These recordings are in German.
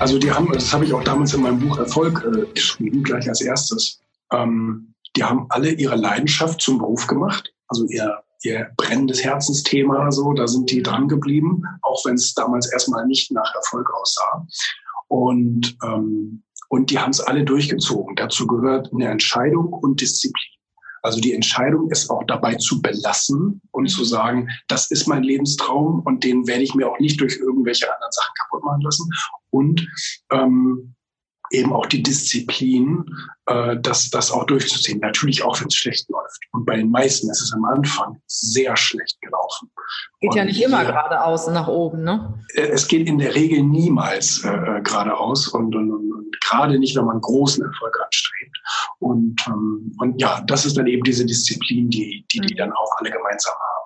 Also die haben, das habe ich auch damals in meinem Buch Erfolg äh, geschrieben, gleich als erstes. Ähm, die haben alle ihre Leidenschaft zum Beruf gemacht, also ihr, ihr brennendes Herzensthema, so, da sind die dran geblieben, auch wenn es damals erstmal nicht nach Erfolg aussah. Und, ähm, und die haben es alle durchgezogen. Dazu gehört eine Entscheidung und Disziplin. Also die Entscheidung ist auch dabei zu belassen und zu sagen, das ist mein Lebenstraum und den werde ich mir auch nicht durch irgendwelche anderen Sachen kaputt machen lassen. Und ähm, eben auch die Disziplin, äh, das, das auch durchzuziehen. Natürlich auch, wenn es schlecht läuft. Und bei den meisten ist es am Anfang sehr schlecht gelaufen. Geht und ja nicht immer geradeaus nach oben, ne? Äh, es geht in der Regel niemals äh, äh, geradeaus und, und, und, und gerade nicht, wenn man großen Erfolg anstrebt. Und, ähm, und ja, das ist dann eben diese Disziplin, die die, die mhm. dann auch alle gemeinsam haben.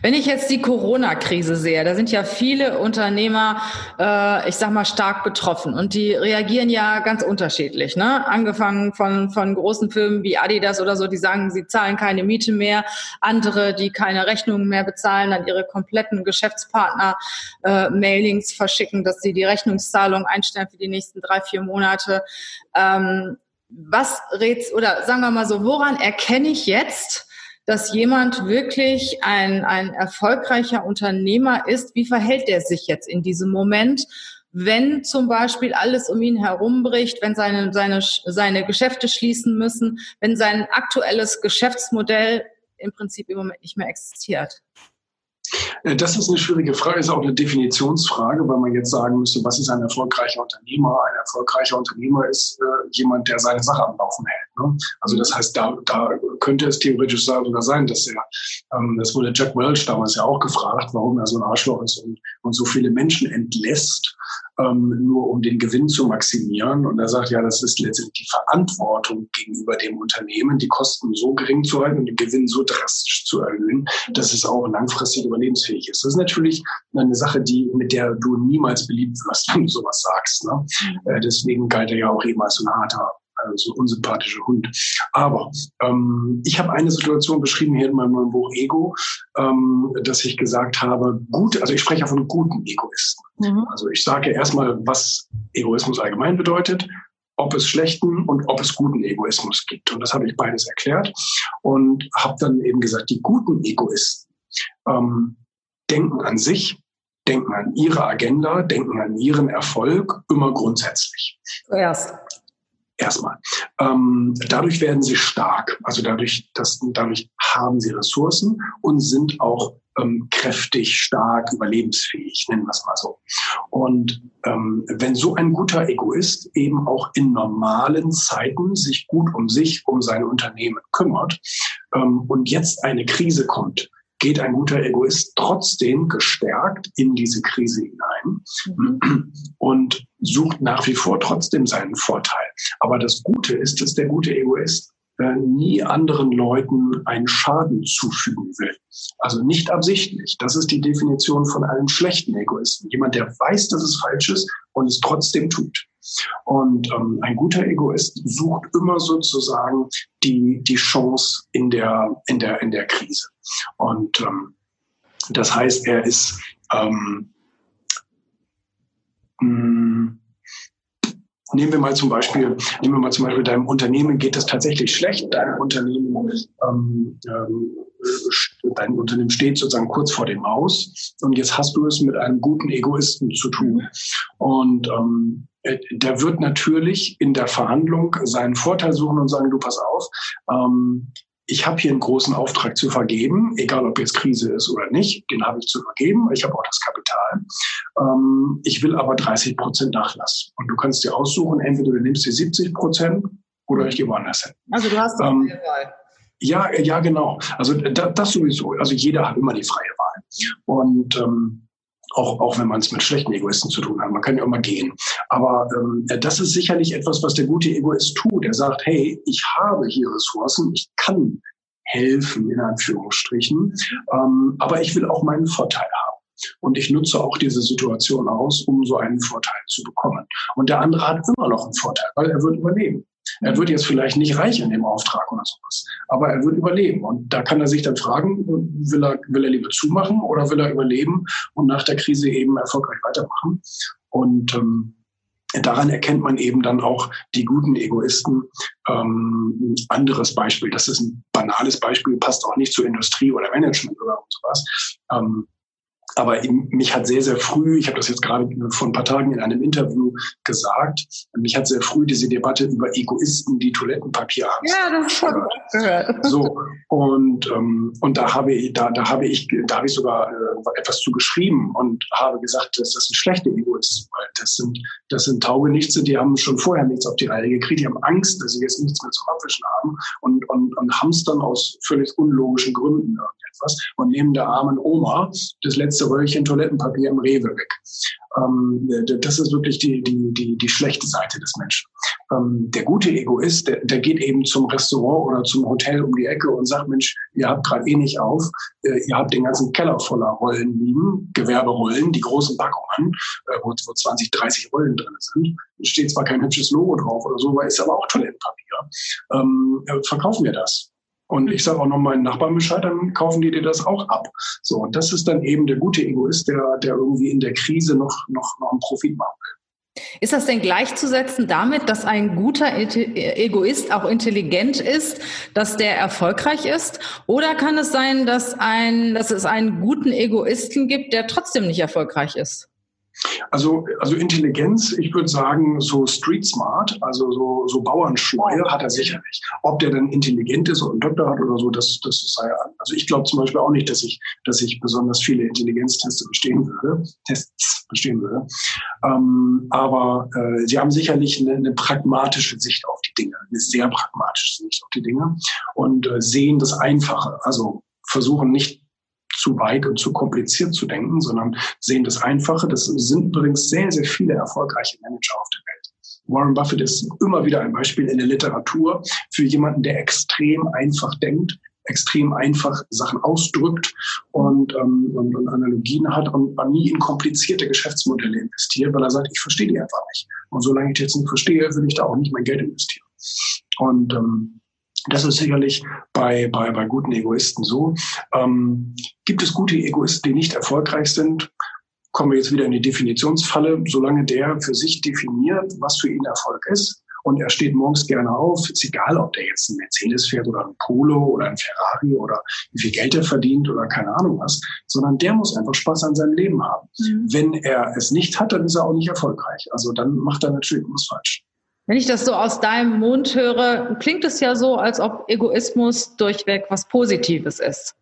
Wenn ich jetzt die Corona-Krise sehe, da sind ja viele Unternehmer, äh, ich sag mal, stark betroffen und die reagieren ja ganz unterschiedlich. Ne? Angefangen von, von großen Firmen wie Adidas oder so, die sagen, sie zahlen keine Miete mehr. Andere, die keine Rechnungen mehr bezahlen, dann ihre kompletten Geschäftspartner äh, Mailings verschicken, dass sie die Rechnungszahlung einstellen für die nächsten drei, vier Monate. Ähm, was rätst, oder sagen wir mal so, woran erkenne ich jetzt, dass jemand wirklich ein, ein erfolgreicher Unternehmer ist, wie verhält er sich jetzt in diesem Moment? wenn zum Beispiel alles um ihn herumbricht, wenn seine, seine, seine Geschäfte schließen müssen, wenn sein aktuelles Geschäftsmodell im Prinzip im Moment nicht mehr existiert? Äh, das ist eine schwierige Frage, ist auch eine Definitionsfrage, weil man jetzt sagen müsste, was ist ein erfolgreicher Unternehmer? Ein erfolgreicher Unternehmer ist äh, jemand, der seine Sache am Laufen hält. Ne? Also das heißt, da, da könnte es theoretisch sogar sein, dass er, ähm, das wurde Jack Welch damals ja auch gefragt, warum er so ein Arschloch ist und, und so viele Menschen entlässt, ähm, nur um den Gewinn zu maximieren. Und er sagt, ja, das ist letztendlich die Verantwortung gegenüber dem Unternehmen, die Kosten so gering zu halten und den Gewinn so drastisch zu erhöhen, dass es auch langfristig überlebensfähig ist. Das ist natürlich eine Sache, die, mit der du niemals beliebt wirst, wenn du sowas sagst. Ne? Mhm. Äh, deswegen galt er ja auch eben als so ein harter also so unsympathischer Hund. Aber ähm, ich habe eine Situation beschrieben hier in meinem neuen Buch Ego, ähm, dass ich gesagt habe, gut, also ich spreche von guten Egoisten. Mhm. Also ich sage erstmal, was Egoismus allgemein bedeutet, ob es schlechten und ob es guten Egoismus gibt. Und das habe ich beides erklärt und habe dann eben gesagt, die guten Egoisten ähm, denken an sich, denken an ihre Agenda, denken an ihren Erfolg immer grundsätzlich. Zuerst. Erstmal. Ähm, dadurch werden sie stark. Also dadurch, dass, dadurch haben sie Ressourcen und sind auch ähm, kräftig, stark, überlebensfähig, nennen wir es mal so. Und ähm, wenn so ein guter Egoist eben auch in normalen Zeiten sich gut um sich, um seine Unternehmen kümmert ähm, und jetzt eine Krise kommt, geht ein guter Egoist trotzdem gestärkt in diese Krise hinein mhm. und sucht nach wie vor trotzdem seinen Vorteil. Aber das Gute ist, dass der gute Egoist nie anderen Leuten einen Schaden zufügen will. Also nicht absichtlich. Das ist die Definition von einem schlechten Egoisten. Jemand, der weiß, dass es falsch ist und es trotzdem tut. Und ähm, ein guter Egoist sucht immer sozusagen die, die Chance in der, in, der, in der Krise. Und ähm, das heißt, er ist ähm, mh, hm, Nehmen wir mal zum Beispiel, nehmen wir mal zum Beispiel, deinem Unternehmen geht es tatsächlich schlecht. Dein Unternehmen, ähm, ähm, dein Unternehmen steht sozusagen kurz vor dem Aus. Und jetzt hast du es mit einem guten Egoisten zu tun. Und ähm, äh, der wird natürlich in der Verhandlung seinen Vorteil suchen und sagen, du pass auf, ähm, ich habe hier einen großen Auftrag zu vergeben, egal ob jetzt Krise ist oder nicht, den habe ich zu vergeben, ich habe auch das Kapital. Ähm, ich will aber 30 Prozent Nachlass. Und du kannst dir aussuchen, entweder du nimmst die 70 Prozent oder ich gehe woanders hin. Also du hast ähm, Wahl. Ja, ja, genau. Also da, das sowieso. Also jeder hat immer die freie Wahl. Und ähm, auch, auch wenn man es mit schlechten Egoisten zu tun hat. Man kann ja immer gehen. Aber ähm, das ist sicherlich etwas, was der gute Egoist tut. Er sagt, hey, ich habe hier Ressourcen, ich kann helfen, in Anführungsstrichen, ähm, aber ich will auch meinen Vorteil haben. Und ich nutze auch diese Situation aus, um so einen Vorteil zu bekommen. Und der andere hat immer noch einen Vorteil, weil er wird überleben. Er wird jetzt vielleicht nicht reich in dem Auftrag oder sowas, aber er wird überleben. Und da kann er sich dann fragen, will er, will er lieber zumachen oder will er überleben und nach der Krise eben erfolgreich weitermachen? Und ähm, daran erkennt man eben dann auch die guten Egoisten. Ähm, anderes Beispiel, das ist ein banales Beispiel, passt auch nicht zur Industrie oder Management oder sowas. Ähm, aber mich hat sehr, sehr früh, ich habe das jetzt gerade vor ein paar Tagen in einem Interview gesagt, mich hat sehr früh diese Debatte über Egoisten, die Toilettenpapier haben. Ja, das habe ich gehört. So, und, ähm, und da habe ich, da, da habe ich, da habe ich sogar äh, etwas zu geschrieben und habe gesagt, dass das ein schlechter Egoist weil das sind, das sind Taugenichtse, die haben schon vorher nichts auf die Reihe gekriegt, die haben Angst, dass sie jetzt nichts mehr zum Abwischen haben und, und, und hamstern aus völlig unlogischen Gründen irgendetwas und nehmen der armen Oma das letzte Röllchen Toilettenpapier im Rewe weg. Ähm, das ist wirklich die, die, die, die schlechte Seite des Menschen. Ähm, der gute Egoist, der, der geht eben zum Restaurant oder zum Hotel um die Ecke und sagt, Mensch, ihr habt gerade eh nicht auf, äh, ihr habt den ganzen Keller voller Rollen liegen, Gewerberollen, die großen Packungen, äh, wo, wo 20, 30 Rollen drin sind. Steht zwar kein hübsches Logo drauf oder so, aber ist aber auch Toilettenpapier. Ähm, äh, verkaufen wir das. Und ich sage auch noch meinen Nachbarn Bescheid, dann kaufen die dir das auch ab. So, und das ist dann eben der gute Egoist, der, der irgendwie in der Krise noch, noch, noch einen Profit machen will. Ist das denn gleichzusetzen damit, dass ein guter Egoist auch intelligent ist, dass der erfolgreich ist? Oder kann es sein, dass, ein, dass es einen guten Egoisten gibt, der trotzdem nicht erfolgreich ist? Also, also Intelligenz, ich würde sagen, so street smart, also so, so Bauernschleue hat er sicherlich. Ob der dann intelligent ist und einen Doktor hat oder so, das, das sei an. Also ich glaube zum Beispiel auch nicht, dass ich, dass ich besonders viele Intelligenzteste bestehen würde, Tests bestehen würde. Ähm, aber äh, sie haben sicherlich eine, eine pragmatische Sicht auf die Dinge, eine sehr pragmatische Sicht auf die Dinge und äh, sehen das Einfache. Also versuchen nicht zu weit und zu kompliziert zu denken, sondern sehen das Einfache. Das sind übrigens sehr, sehr viele erfolgreiche Manager auf der Welt. Warren Buffett ist immer wieder ein Beispiel in der Literatur für jemanden, der extrem einfach denkt, extrem einfach Sachen ausdrückt und, ähm, und, und Analogien hat und nie in komplizierte Geschäftsmodelle investiert, weil er sagt, ich verstehe die einfach nicht. Und solange ich jetzt nicht verstehe, will ich da auch nicht mein Geld investieren. Und ähm, das ist sicherlich bei, bei, bei guten Egoisten so. Ähm, gibt es gute Egoisten, die nicht erfolgreich sind? Kommen wir jetzt wieder in die Definitionsfalle. Solange der für sich definiert, was für ihn Erfolg ist, und er steht morgens gerne auf, ist egal, ob der jetzt ein Mercedes fährt oder ein Polo oder ein Ferrari oder wie viel Geld er verdient oder keine Ahnung was, sondern der muss einfach Spaß an seinem Leben haben. Mhm. Wenn er es nicht hat, dann ist er auch nicht erfolgreich. Also dann macht er natürlich was falsch. Wenn ich das so aus deinem Mund höre, klingt es ja so, als ob Egoismus durchweg was Positives ist.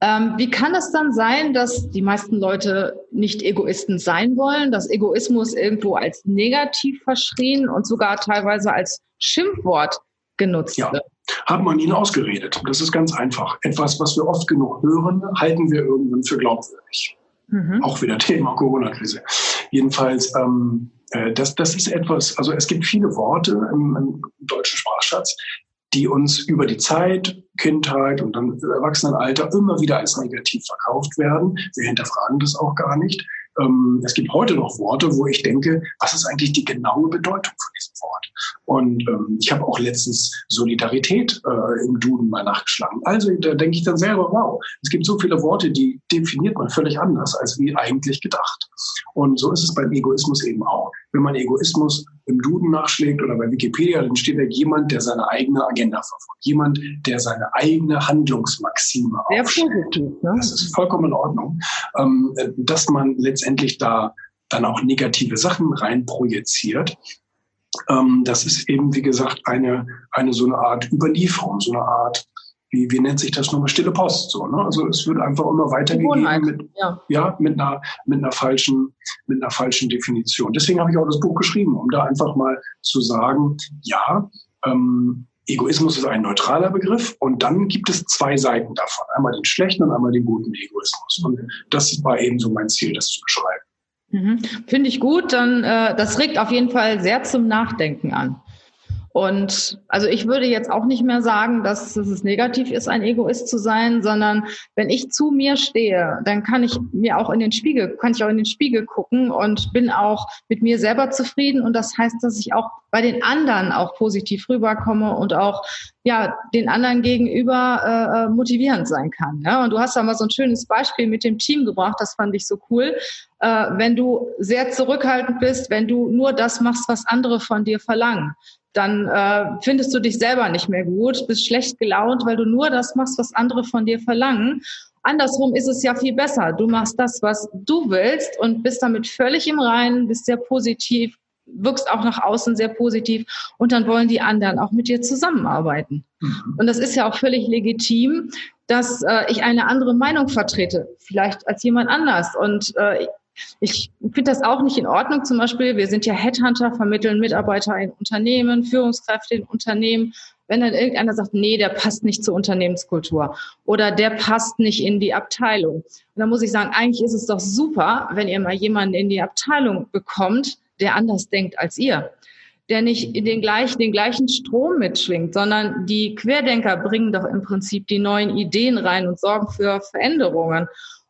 Ähm, wie kann es dann sein, dass die meisten Leute nicht Egoisten sein wollen, dass Egoismus irgendwo als negativ verschrien und sogar teilweise als Schimpfwort genutzt ja. wird? Hat man ihnen ausgeredet. Das ist ganz einfach. Etwas, was wir oft genug hören, halten wir irgendwann für glaubwürdig. Mhm. Auch wieder Thema Corona-Krise. Jedenfalls, ähm, äh, das, das ist etwas, also es gibt viele Worte im, im deutschen Sprachschatz, die uns über die Zeit, Kindheit und dann Erwachsenenalter immer wieder als negativ verkauft werden. Wir hinterfragen das auch gar nicht. Ähm, es gibt heute noch Worte, wo ich denke, was ist eigentlich die genaue Bedeutung von diesem Wort? Und ähm, ich habe auch letztens Solidarität äh, im Duden mal nachgeschlagen. Also da denke ich dann selber, wow, es gibt so viele Worte, die definiert man völlig anders, als wie eigentlich gedacht. Und so ist es beim Egoismus eben auch. Wenn man Egoismus im Duden nachschlägt oder bei Wikipedia, dann steht da jemand, der seine eigene Agenda verfolgt. Jemand, der seine eigene Handlungsmaxime aufstellt. Ne? Das ist vollkommen in Ordnung. Ähm, dass man letztendlich da dann auch negative Sachen rein projiziert, ähm, das ist eben, wie gesagt, eine, eine so eine Art Überlieferung, so eine Art wie, wie nennt sich das nochmal, stille Post. So, ne? Also es wird einfach immer weitergegeben mit, ja. ja. mit, einer, mit, einer falschen, mit einer falschen Definition. Deswegen habe ich auch das Buch geschrieben, um da einfach mal zu sagen, ja, ähm, Egoismus ist ein neutraler Begriff und dann gibt es zwei Seiten davon. Einmal den schlechten und einmal den guten Egoismus. Und das war eben so mein Ziel, das zu beschreiben. Mhm. Finde ich gut. Dann äh, das regt auf jeden Fall sehr zum Nachdenken an. Und also ich würde jetzt auch nicht mehr sagen, dass es negativ ist, ein Egoist zu sein, sondern wenn ich zu mir stehe, dann kann ich mir auch in den Spiegel, kann ich auch in den Spiegel gucken und bin auch mit mir selber zufrieden. Und das heißt, dass ich auch bei den anderen auch positiv rüberkomme und auch ja den anderen gegenüber äh, äh motivierend sein kann. Ja? Und du hast da mal so ein schönes Beispiel mit dem Team gebracht, das fand ich so cool. Äh, wenn du sehr zurückhaltend bist, wenn du nur das machst, was andere von dir verlangen dann äh, findest du dich selber nicht mehr gut, bist schlecht gelaunt, weil du nur das machst, was andere von dir verlangen. Andersrum ist es ja viel besser. Du machst das, was du willst und bist damit völlig im Reinen, bist sehr positiv, wirkst auch nach außen sehr positiv und dann wollen die anderen auch mit dir zusammenarbeiten. Mhm. Und das ist ja auch völlig legitim, dass äh, ich eine andere Meinung vertrete, vielleicht als jemand anders. Und äh, ich finde das auch nicht in Ordnung. Zum Beispiel, wir sind ja Headhunter, vermitteln Mitarbeiter in Unternehmen, Führungskräfte in Unternehmen. Wenn dann irgendeiner sagt, nee, der passt nicht zur Unternehmenskultur oder der passt nicht in die Abteilung. Und dann muss ich sagen, eigentlich ist es doch super, wenn ihr mal jemanden in die Abteilung bekommt, der anders denkt als ihr der nicht den gleichen, den gleichen Strom mitschwingt, sondern die Querdenker bringen doch im Prinzip die neuen Ideen rein und sorgen für Veränderungen.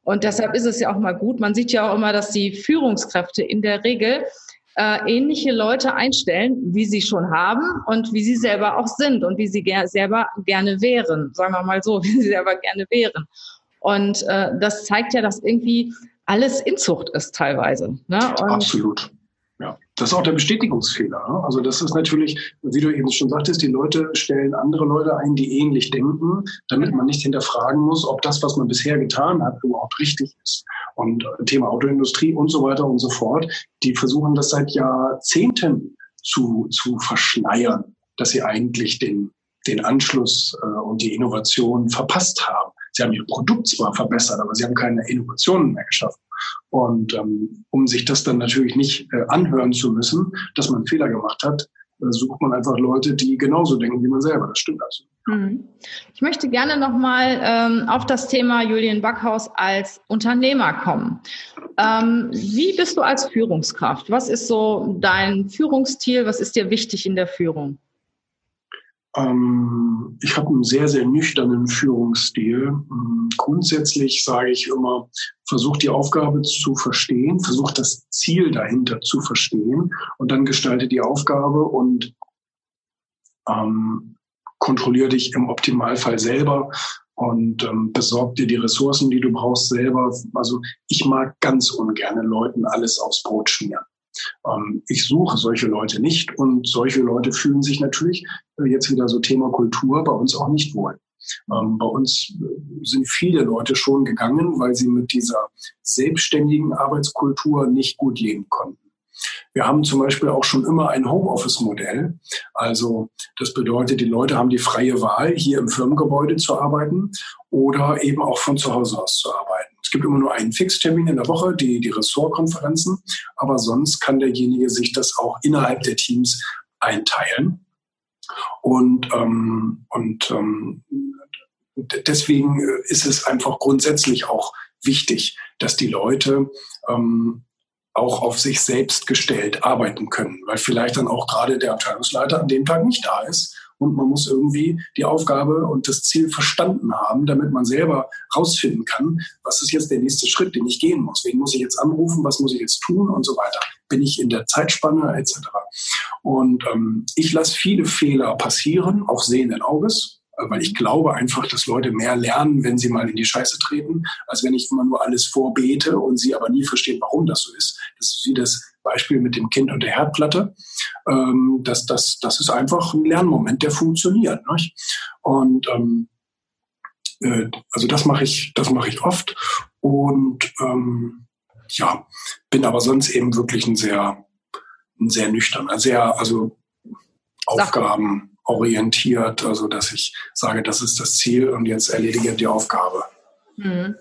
Und deshalb ist es ja auch mal gut. Man sieht ja auch immer, dass die Führungskräfte in der Regel äh, ähnliche Leute einstellen, wie sie schon haben und wie sie selber auch sind und wie sie ger selber gerne wären. Sagen wir mal so, wie sie selber gerne wären. Und äh, das zeigt ja, dass irgendwie alles Inzucht ist teilweise. Ne? Absolut. Das ist auch der Bestätigungsfehler. Ne? Also das ist natürlich, wie du eben schon sagtest, die Leute stellen andere Leute ein, die ähnlich denken, damit man nicht hinterfragen muss, ob das, was man bisher getan hat, überhaupt richtig ist. Und Thema Autoindustrie und so weiter und so fort, die versuchen das seit Jahrzehnten zu, zu verschleiern, dass sie eigentlich den, den Anschluss äh, und die Innovation verpasst haben. Sie haben ihr Produkt zwar verbessert, aber sie haben keine Innovationen mehr geschaffen. Und ähm, um sich das dann natürlich nicht äh, anhören zu müssen, dass man Fehler gemacht hat, äh, sucht man einfach Leute, die genauso denken wie man selber. Das stimmt also. Mhm. Ich möchte gerne nochmal ähm, auf das Thema Julian Backhaus als Unternehmer kommen. Ähm, wie bist du als Führungskraft? Was ist so dein Führungsstil? Was ist dir wichtig in der Führung? Ähm, ich habe einen sehr, sehr nüchternen Führungsstil. Ähm, grundsätzlich sage ich immer, versucht die Aufgabe zu verstehen, versucht das Ziel dahinter zu verstehen und dann gestalte die Aufgabe und ähm, kontrolliere dich im Optimalfall selber und ähm, besorg dir die Ressourcen, die du brauchst selber. Also ich mag ganz ungerne Leuten alles aufs Brot schmieren. Ähm, ich suche solche Leute nicht und solche Leute fühlen sich natürlich äh, jetzt wieder so Thema Kultur bei uns auch nicht wohl. Ähm, bei uns äh, sind viele Leute schon gegangen, weil sie mit dieser selbstständigen Arbeitskultur nicht gut leben konnten. Wir haben zum Beispiel auch schon immer ein Homeoffice-Modell. Also das bedeutet, die Leute haben die freie Wahl, hier im Firmengebäude zu arbeiten oder eben auch von zu Hause aus zu arbeiten. Es gibt immer nur einen Fixtermin in der Woche, die, die Ressortkonferenzen, aber sonst kann derjenige sich das auch innerhalb der Teams einteilen. Und, ähm, und ähm, deswegen ist es einfach grundsätzlich auch wichtig, dass die Leute ähm, auch auf sich selbst gestellt arbeiten können, weil vielleicht dann auch gerade der Abteilungsleiter an dem Tag nicht da ist und man muss irgendwie die Aufgabe und das Ziel verstanden haben, damit man selber rausfinden kann, was ist jetzt der nächste Schritt, den ich gehen muss. Wen muss ich jetzt anrufen, was muss ich jetzt tun und so weiter. Bin ich in der Zeitspanne etc. Und ähm, ich lasse viele Fehler passieren, auch sehenden Auges, weil ich glaube einfach, dass Leute mehr lernen, wenn sie mal in die Scheiße treten, als wenn ich immer nur alles vorbete und sie aber nie verstehen, warum das so ist. Das ist wie das Beispiel mit dem Kind und der Herdplatte. Ähm, das, das, das ist einfach ein Lernmoment, der funktioniert. Nicht? Und ähm, äh, also das mache ich, das mache ich oft. Und ähm, ja, bin aber sonst eben wirklich ein sehr, ein sehr nüchterner, sehr, also Aufgaben orientiert, also dass ich sage, das ist das Ziel und jetzt erledige die Aufgabe. Hm.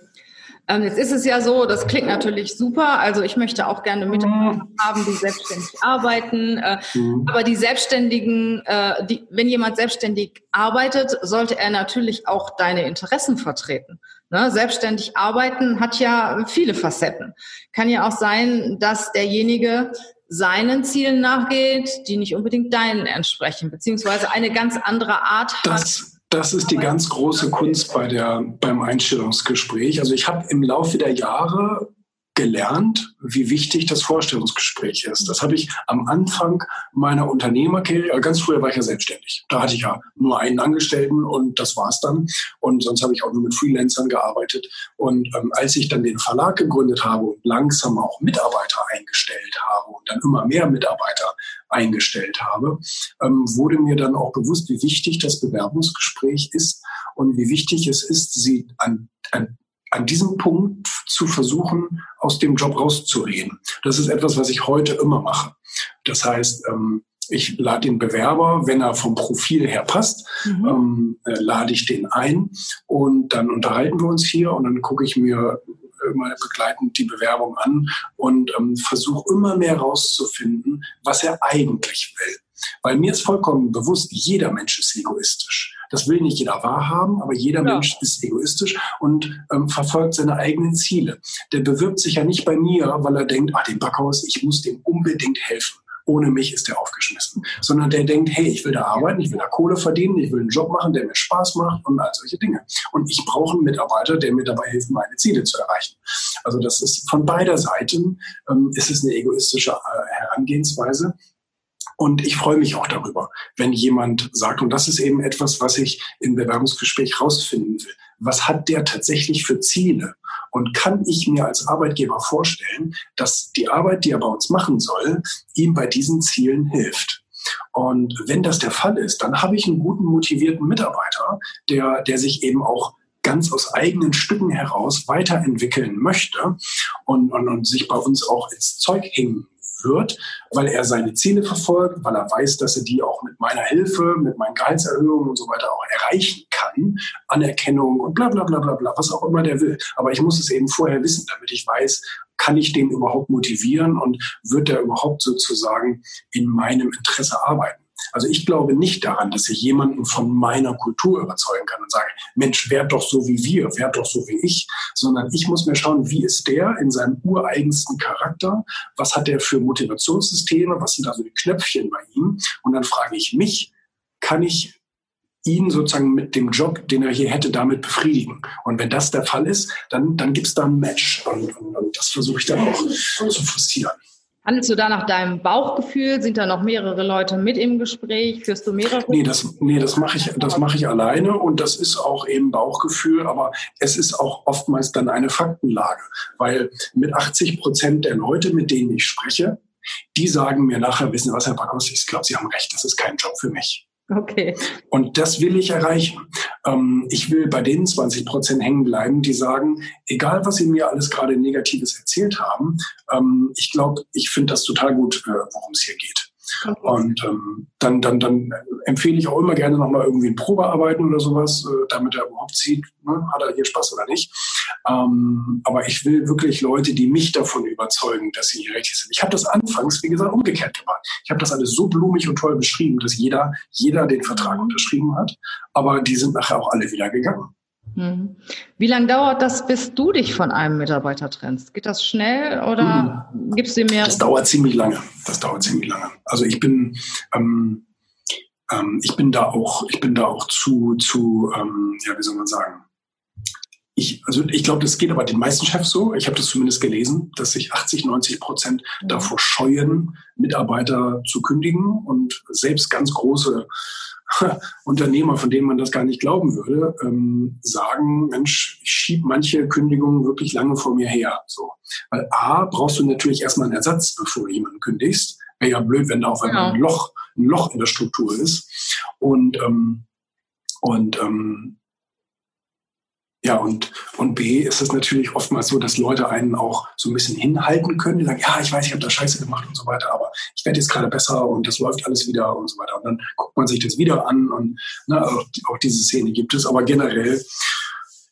Ähm, jetzt ist es ja so, das klingt natürlich super. Also ich möchte auch gerne Mitarbeiter mhm. haben, die selbstständig arbeiten. Äh, mhm. Aber die Selbstständigen, äh, die, wenn jemand selbstständig arbeitet, sollte er natürlich auch deine Interessen vertreten. Ne? Selbstständig arbeiten hat ja viele Facetten. Kann ja auch sein, dass derjenige seinen Zielen nachgeht, die nicht unbedingt deinen entsprechen, beziehungsweise eine ganz andere Art hat. Das das ist die ganz große Kunst bei der, beim Einstellungsgespräch. Also ich habe im Laufe der Jahre gelernt, wie wichtig das Vorstellungsgespräch ist. Das habe ich am Anfang meiner Unternehmerkarriere, ganz früher war ich ja selbstständig. Da hatte ich ja nur einen Angestellten und das war's dann. Und sonst habe ich auch nur mit Freelancern gearbeitet. Und ähm, als ich dann den Verlag gegründet habe und langsam auch Mitarbeiter eingestellt habe und dann immer mehr Mitarbeiter eingestellt habe, ähm, wurde mir dann auch bewusst, wie wichtig das Bewerbungsgespräch ist und wie wichtig es ist, sie an, an an diesem Punkt zu versuchen, aus dem Job rauszureden. Das ist etwas, was ich heute immer mache. Das heißt, ähm, ich lade den Bewerber, wenn er vom Profil her passt, mhm. ähm, äh, lade ich den ein und dann unterhalten wir uns hier und dann gucke ich mir immer begleitend die Bewerbung an und ähm, versuche immer mehr rauszufinden, was er eigentlich will. Weil mir ist vollkommen bewusst, jeder Mensch ist egoistisch. Das will nicht jeder wahrhaben, aber jeder ja. Mensch ist egoistisch und ähm, verfolgt seine eigenen Ziele. Der bewirbt sich ja nicht bei mir, weil er denkt, ah, dem Backhaus, ich muss dem unbedingt helfen. Ohne mich ist er aufgeschmissen. Sondern der denkt, hey, ich will da arbeiten, ich will da Kohle verdienen, ich will einen Job machen, der mir Spaß macht und all solche Dinge. Und ich brauche einen Mitarbeiter, der mir dabei hilft, meine Ziele zu erreichen. Also das ist von beider Seiten ähm, ist es eine egoistische äh, Herangehensweise. Und ich freue mich auch darüber, wenn jemand sagt, und das ist eben etwas, was ich im Bewerbungsgespräch rausfinden will. Was hat der tatsächlich für Ziele? Und kann ich mir als Arbeitgeber vorstellen, dass die Arbeit, die er bei uns machen soll, ihm bei diesen Zielen hilft? Und wenn das der Fall ist, dann habe ich einen guten, motivierten Mitarbeiter, der, der sich eben auch ganz aus eigenen Stücken heraus weiterentwickeln möchte und, und, und sich bei uns auch ins Zeug hängen wird, weil er seine Ziele verfolgt, weil er weiß, dass er die auch mit meiner Hilfe, mit meinen Gehaltserhöhungen und so weiter auch erreichen kann. Anerkennung und bla bla bla bla bla, was auch immer der will. Aber ich muss es eben vorher wissen, damit ich weiß, kann ich den überhaupt motivieren und wird er überhaupt sozusagen in meinem Interesse arbeiten. Also ich glaube nicht daran, dass ich jemanden von meiner Kultur überzeugen kann und sage, Mensch, werd doch so wie wir, werd doch so wie ich, sondern ich muss mir schauen, wie ist der in seinem ureigensten Charakter, was hat der für Motivationssysteme, was sind da so die Knöpfchen bei ihm und dann frage ich mich, kann ich ihn sozusagen mit dem Job, den er hier hätte, damit befriedigen. Und wenn das der Fall ist, dann, dann gibt es da ein Match. Und, und, und das versuche ich dann auch zu forcieren. Handelst du da nach deinem Bauchgefühl? Sind da noch mehrere Leute mit im Gespräch? Führst du mehrere? Nee, das, nee, das mache ich, das mache ich alleine und das ist auch eben Bauchgefühl, aber es ist auch oftmals dann eine Faktenlage, weil mit 80 Prozent der Leute, mit denen ich spreche, die sagen mir nachher, wissen Sie was, Herr Backhaus, ich glaube, Sie haben recht, das ist kein Job für mich. Okay. Und das will ich erreichen. Ähm, ich will bei den 20 Prozent hängen bleiben, die sagen, egal was Sie mir alles gerade Negatives erzählt haben, ähm, ich glaube, ich finde das total gut, äh, worum es hier geht. Okay. Und ähm, dann, dann, dann empfehle ich auch immer gerne nochmal irgendwie ein Probearbeiten oder sowas, äh, damit er überhaupt sieht, ne, hat er hier Spaß oder nicht. Ähm, aber ich will wirklich Leute, die mich davon überzeugen, dass sie hier richtig sind. Ich habe das anfangs, wie gesagt, umgekehrt gemacht. Ich habe das alles so blumig und toll beschrieben, dass jeder, jeder den Vertrag unterschrieben hat. Aber die sind nachher auch alle wieder gegangen. Hm. Wie lange dauert das, bis du dich von einem Mitarbeiter trennst? Geht das schnell oder hm. gibst du mehr? Das dauert ziemlich lange. Das dauert ziemlich lange. Also ich bin, ähm, ähm, ich bin da auch, ich bin da auch zu, zu, ähm, ja, wie soll man sagen? Ich, also ich glaube, das geht aber den meisten Chefs so. Ich habe das zumindest gelesen, dass sich 80, 90 Prozent mhm. davor scheuen, Mitarbeiter zu kündigen und selbst ganz große Unternehmer, von denen man das gar nicht glauben würde, ähm, sagen, Mensch, ich schiebe manche Kündigungen wirklich lange vor mir her. So. Weil A, brauchst du natürlich erstmal einen Ersatz, bevor du jemanden kündigst. Wäre ja blöd, wenn da auf einmal ja. ein Loch, ein Loch in der Struktur ist. Und, ähm, und ähm, ja, und, und B ist es natürlich oftmals so, dass Leute einen auch so ein bisschen hinhalten können, die sagen, ja, ich weiß, ich habe da Scheiße gemacht und so weiter, aber ich werde jetzt gerade besser und das läuft alles wieder und so weiter. Und dann guckt man sich das wieder an und ne, auch, auch diese Szene gibt es. Aber generell,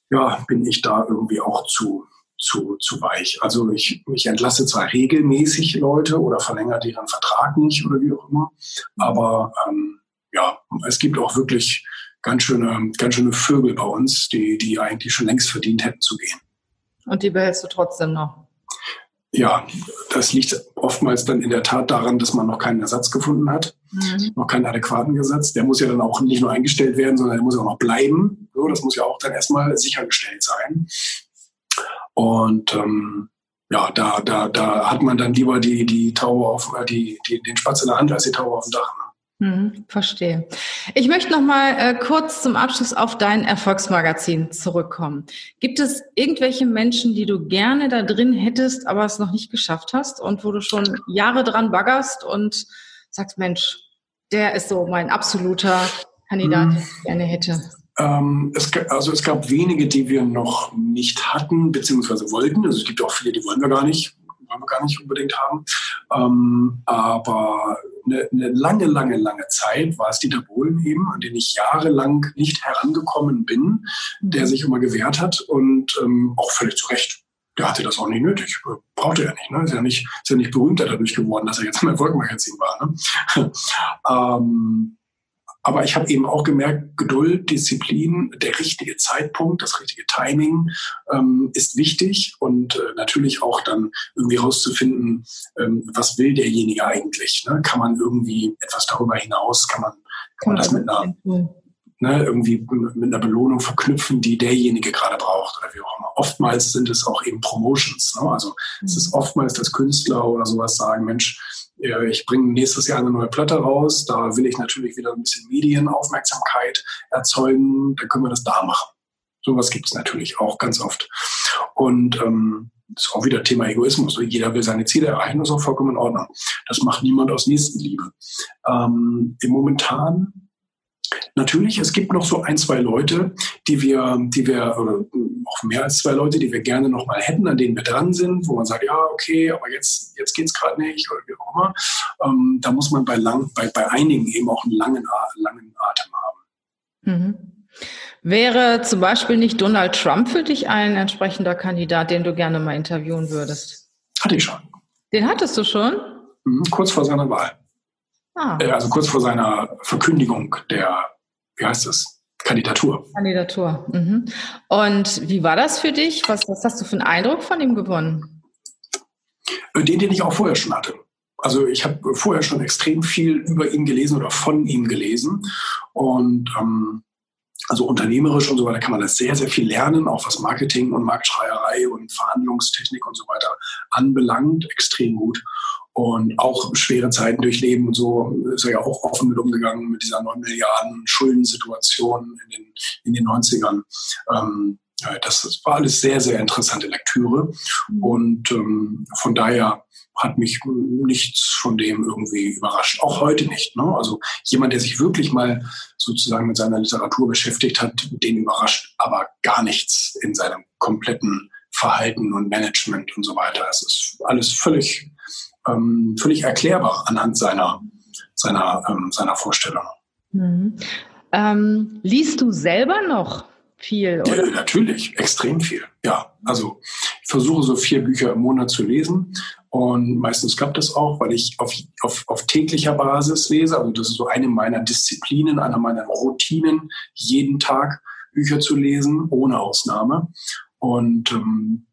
ja, bin ich da irgendwie auch zu, zu, zu weich. Also ich, ich entlasse zwar regelmäßig Leute oder verlängere deren Vertrag nicht oder wie auch immer, aber ähm, ja, es gibt auch wirklich ganz schöne, ganz schöne Vögel bei uns, die, die eigentlich schon längst verdient hätten zu gehen. Und die behältst du trotzdem noch? Ja, das liegt oftmals dann in der Tat daran, dass man noch keinen Ersatz gefunden hat, mhm. noch keinen adäquaten Gesetz. Der muss ja dann auch nicht nur eingestellt werden, sondern der muss auch noch bleiben. So, das muss ja auch dann erstmal sichergestellt sein. Und ähm, ja, da, da, da hat man dann lieber die, die Taube auf, äh, die, die, den Spatz in der Hand als die Taube auf dem Dach. Hm, verstehe. Ich möchte noch mal äh, kurz zum Abschluss auf dein Erfolgsmagazin zurückkommen. Gibt es irgendwelche Menschen, die du gerne da drin hättest, aber es noch nicht geschafft hast und wo du schon Jahre dran baggerst und sagst, Mensch, der ist so mein absoluter Kandidat, hm. den ich gerne hätte? Ähm, es, also es gab wenige, die wir noch nicht hatten, beziehungsweise wollten. Also es gibt auch viele, die wollen wir gar nicht, wollen wir gar nicht unbedingt haben. Ähm, aber eine, eine, lange, lange, lange Zeit war es Dieter Bohlen eben, an den ich jahrelang nicht herangekommen bin, der mhm. sich immer gewehrt hat und ähm, auch völlig zu Recht. Der hatte das auch nicht nötig. Brauchte er nicht. Ne? Ist ja nicht, ist ja nicht berühmter dadurch geworden, dass er jetzt im Erfolgmagazin war. Ne? ähm, aber ich habe eben auch gemerkt, Geduld, Disziplin, der richtige Zeitpunkt, das richtige Timing ähm, ist wichtig und äh, natürlich auch dann irgendwie rauszufinden, ähm, was will derjenige eigentlich. Ne? Kann man irgendwie etwas darüber hinaus, kann man, kann man das mit einer, ne, irgendwie mit einer Belohnung verknüpfen, die derjenige gerade braucht oder wie auch immer. Oftmals sind es auch eben Promotions. Ne? Also mhm. es ist oftmals, dass Künstler oder sowas sagen, Mensch, ich bringe nächstes Jahr eine neue Platte raus. Da will ich natürlich wieder ein bisschen Medienaufmerksamkeit erzeugen. Dann können wir das da machen. Sowas gibt es natürlich auch ganz oft. Und ähm, das ist auch wieder Thema Egoismus. Jeder will seine Ziele erreichen, das ist auch vollkommen in Ordnung. Das macht niemand aus Nächstenliebe. Ähm, Momentan Natürlich, es gibt noch so ein, zwei Leute, die wir, die wir, oder auch mehr als zwei Leute, die wir gerne noch mal hätten, an denen wir dran sind, wo man sagt, ja, okay, aber jetzt, jetzt geht's gerade nicht oder wie auch immer. Ähm, da muss man bei, lang, bei, bei einigen eben auch einen langen, langen Atem haben. Mhm. Wäre zum Beispiel nicht Donald Trump für dich ein entsprechender Kandidat, den du gerne mal interviewen würdest? Hatte ich schon. Den hattest du schon? Mhm, kurz vor seiner Wahl. Ah. Äh, also kurz vor seiner Verkündigung der, wie heißt das? Kandidatur. Kandidatur. Mhm. Und wie war das für dich? Was, was hast du für einen Eindruck von ihm gewonnen? Äh, den, den ich auch vorher schon hatte. Also ich habe vorher schon extrem viel über ihn gelesen oder von ihm gelesen. Und ähm, also unternehmerisch und so weiter kann man das sehr, sehr viel lernen, auch was Marketing und Marktschreierei und Verhandlungstechnik und so weiter anbelangt, extrem gut und auch schwere Zeiten durchleben und so ist er ja auch offen mit umgegangen mit dieser 9 Milliarden Schuldensituation in den, in den 90ern. Ähm, das war alles sehr, sehr interessante Lektüre mhm. und ähm, von daher hat mich nichts von dem irgendwie überrascht. Auch heute nicht. Ne? Also jemand, der sich wirklich mal sozusagen mit seiner Literatur beschäftigt hat, den überrascht aber gar nichts in seinem kompletten Verhalten und Management und so weiter. Es ist alles völlig ähm, völlig erklärbar anhand seiner, seiner, ähm, seiner Vorstellung. Mhm. Ähm, liest du selber noch viel? Oder? Ja, natürlich, extrem viel. Ja, also ich versuche so vier Bücher im Monat zu lesen und meistens klappt das auch, weil ich auf, auf, auf täglicher Basis lese. Also das ist so eine meiner Disziplinen, einer meiner Routinen, jeden Tag Bücher zu lesen, ohne Ausnahme. Und ähm,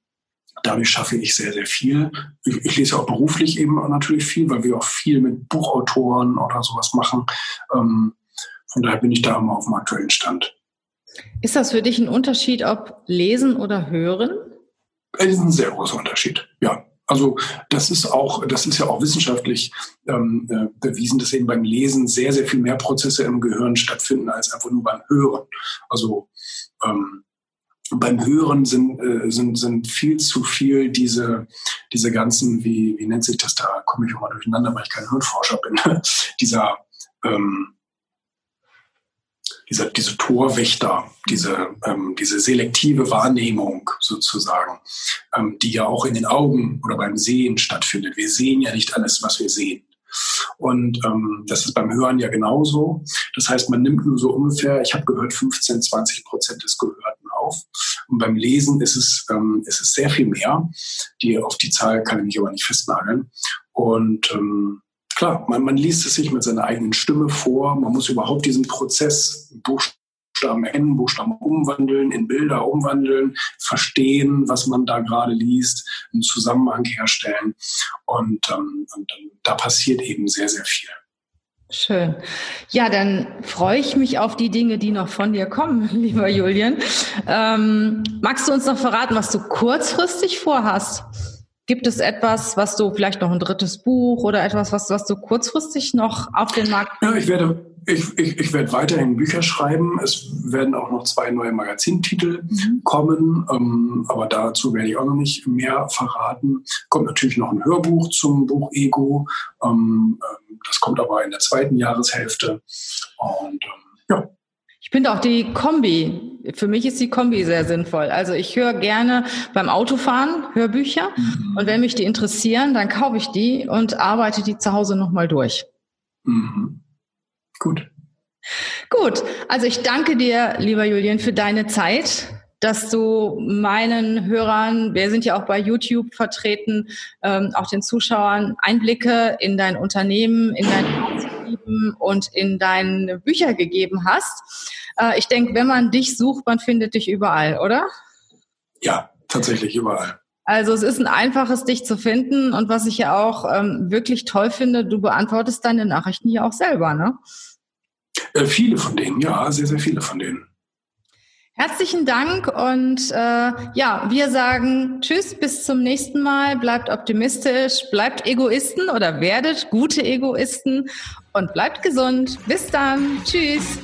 Dadurch schaffe ich sehr, sehr viel. Ich, ich lese auch beruflich eben natürlich viel, weil wir auch viel mit Buchautoren oder sowas machen. Ähm, von daher bin ich da immer auf dem aktuellen Stand. Ist das für dich ein Unterschied, ob lesen oder hören? Es ist ein sehr großer Unterschied, ja. Also das ist auch, das ist ja auch wissenschaftlich ähm, äh, bewiesen, dass eben beim Lesen sehr, sehr viel mehr Prozesse im Gehirn stattfinden als einfach nur beim Hören. Also ähm, beim Hören sind, äh, sind, sind viel zu viel diese, diese ganzen, wie, wie nennt sich das da, komme ich auch mal durcheinander, weil ich kein Hirnforscher bin, dieser, ähm, dieser, diese Torwächter, diese, ähm, diese selektive Wahrnehmung sozusagen, ähm, die ja auch in den Augen oder beim Sehen stattfindet. Wir sehen ja nicht alles, was wir sehen. Und ähm, das ist beim Hören ja genauso. Das heißt, man nimmt nur so ungefähr, ich habe gehört, 15, 20 Prozent des Gehörten. Und beim Lesen ist es, ähm, ist es sehr viel mehr. Die, auf die Zahl kann ich mich aber nicht festnageln. Und ähm, klar, man, man liest es sich mit seiner eigenen Stimme vor. Man muss überhaupt diesen Prozess Buchstaben erkennen, Buchstaben umwandeln, in Bilder umwandeln, verstehen, was man da gerade liest, einen Zusammenhang herstellen. Und, ähm, und da passiert eben sehr, sehr viel. Schön. Ja, dann freue ich mich auf die Dinge, die noch von dir kommen, lieber Julian. Ähm, magst du uns noch verraten, was du kurzfristig vorhast? Gibt es etwas, was du vielleicht noch ein drittes Buch oder etwas, was, was du kurzfristig noch auf den Markt? Ich werde, ich, ich, ich werde weiterhin Bücher schreiben. Es werden auch noch zwei neue Magazintitel mhm. kommen, ähm, aber dazu werde ich auch noch nicht mehr verraten. Kommt natürlich noch ein Hörbuch zum Buch Ego. Ähm, ähm das kommt aber in der zweiten Jahreshälfte. Und ähm, ja. Ich finde auch die Kombi, für mich ist die Kombi sehr sinnvoll. Also ich höre gerne beim Autofahren Hörbücher mhm. und wenn mich die interessieren, dann kaufe ich die und arbeite die zu Hause nochmal durch. Mhm. Gut. Gut, also ich danke dir, lieber Julian, für deine Zeit dass du meinen Hörern, wir sind ja auch bei YouTube vertreten, ähm, auch den Zuschauern Einblicke in dein Unternehmen, in dein und in deine Bücher gegeben hast. Äh, ich denke, wenn man dich sucht, man findet dich überall, oder? Ja, tatsächlich überall. Also es ist ein einfaches, dich zu finden. Und was ich ja auch ähm, wirklich toll finde, du beantwortest deine Nachrichten ja auch selber, ne? Äh, viele von denen, ja, sehr, sehr viele von denen. Herzlichen Dank und äh, ja, wir sagen Tschüss, bis zum nächsten Mal. Bleibt optimistisch, bleibt Egoisten oder werdet gute Egoisten und bleibt gesund. Bis dann. Tschüss.